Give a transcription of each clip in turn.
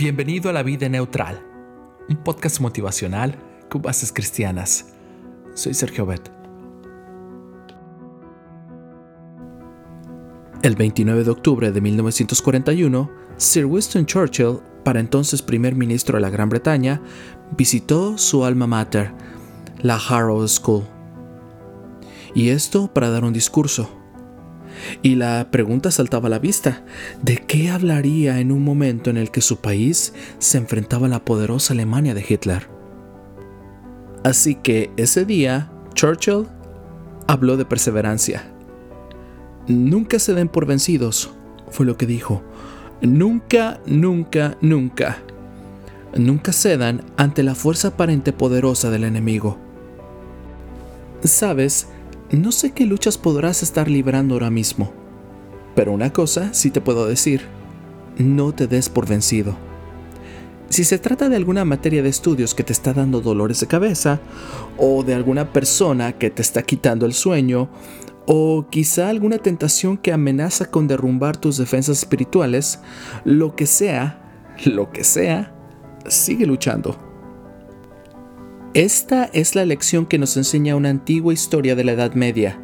Bienvenido a La Vida Neutral, un podcast motivacional con bases cristianas. Soy Sergio Bet. El 29 de octubre de 1941, Sir Winston Churchill, para entonces primer ministro de la Gran Bretaña, visitó su alma mater, la Harrow School. Y esto para dar un discurso. Y la pregunta saltaba a la vista, ¿de qué hablaría en un momento en el que su país se enfrentaba a la poderosa Alemania de Hitler? Así que ese día, Churchill habló de perseverancia. Nunca se den por vencidos, fue lo que dijo. Nunca, nunca, nunca. Nunca cedan ante la fuerza aparente poderosa del enemigo. Sabes, no sé qué luchas podrás estar librando ahora mismo, pero una cosa sí te puedo decir, no te des por vencido. Si se trata de alguna materia de estudios que te está dando dolores de cabeza, o de alguna persona que te está quitando el sueño, o quizá alguna tentación que amenaza con derrumbar tus defensas espirituales, lo que sea, lo que sea, sigue luchando. Esta es la lección que nos enseña una antigua historia de la Edad Media,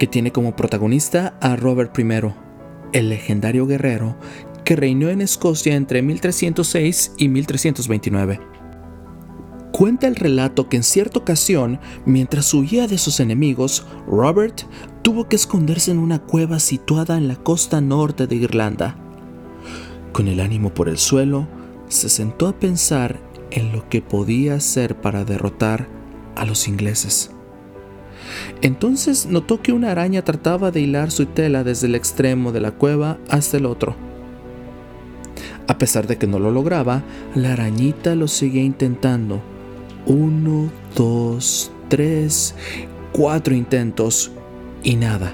que tiene como protagonista a Robert I, el legendario guerrero que reinó en Escocia entre 1306 y 1329. Cuenta el relato que en cierta ocasión, mientras huía de sus enemigos, Robert tuvo que esconderse en una cueva situada en la costa norte de Irlanda. Con el ánimo por el suelo, se sentó a pensar en lo que podía hacer para derrotar a los ingleses. Entonces notó que una araña trataba de hilar su tela desde el extremo de la cueva hasta el otro. A pesar de que no lo lograba, la arañita lo seguía intentando. Uno, dos, tres, cuatro intentos y nada.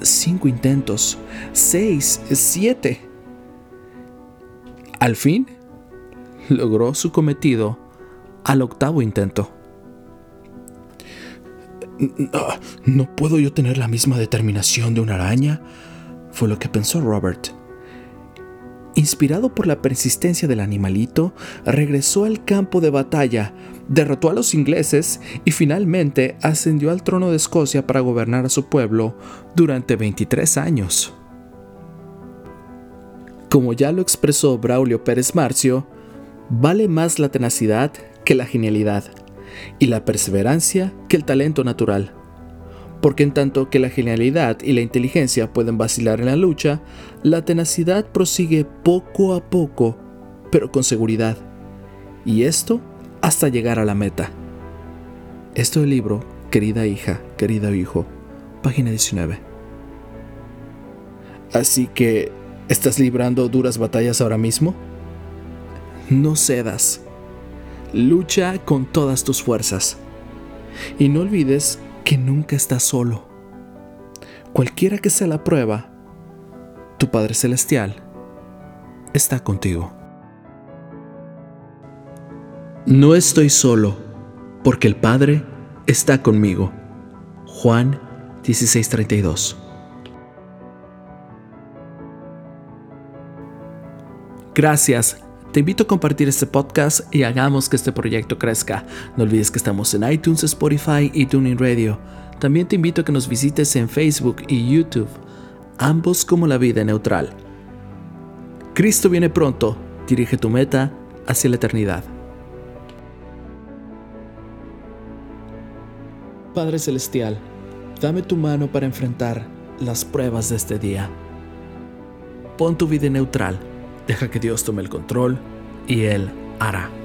Cinco intentos, seis, siete. Al fin, logró su cometido al octavo intento. ¿No puedo yo tener la misma determinación de una araña? Fue lo que pensó Robert. Inspirado por la persistencia del animalito, regresó al campo de batalla, derrotó a los ingleses y finalmente ascendió al trono de Escocia para gobernar a su pueblo durante 23 años. Como ya lo expresó Braulio Pérez Marcio, Vale más la tenacidad que la genialidad y la perseverancia que el talento natural. Porque en tanto que la genialidad y la inteligencia pueden vacilar en la lucha, la tenacidad prosigue poco a poco, pero con seguridad. Y esto hasta llegar a la meta. Esto del libro, querida hija, querido hijo, página 19. Así que, ¿estás librando duras batallas ahora mismo? No cedas. Lucha con todas tus fuerzas. Y no olvides que nunca estás solo. Cualquiera que sea la prueba, tu Padre Celestial está contigo. No estoy solo, porque el Padre está conmigo. Juan 16:32 Gracias te invito a compartir este podcast y hagamos que este proyecto crezca. No olvides que estamos en iTunes, Spotify y Tuning Radio. También te invito a que nos visites en Facebook y YouTube, ambos como la vida neutral. Cristo viene pronto, dirige tu meta hacia la eternidad. Padre Celestial, dame tu mano para enfrentar las pruebas de este día. Pon tu vida neutral Deja que Dios tome el control y Él hará.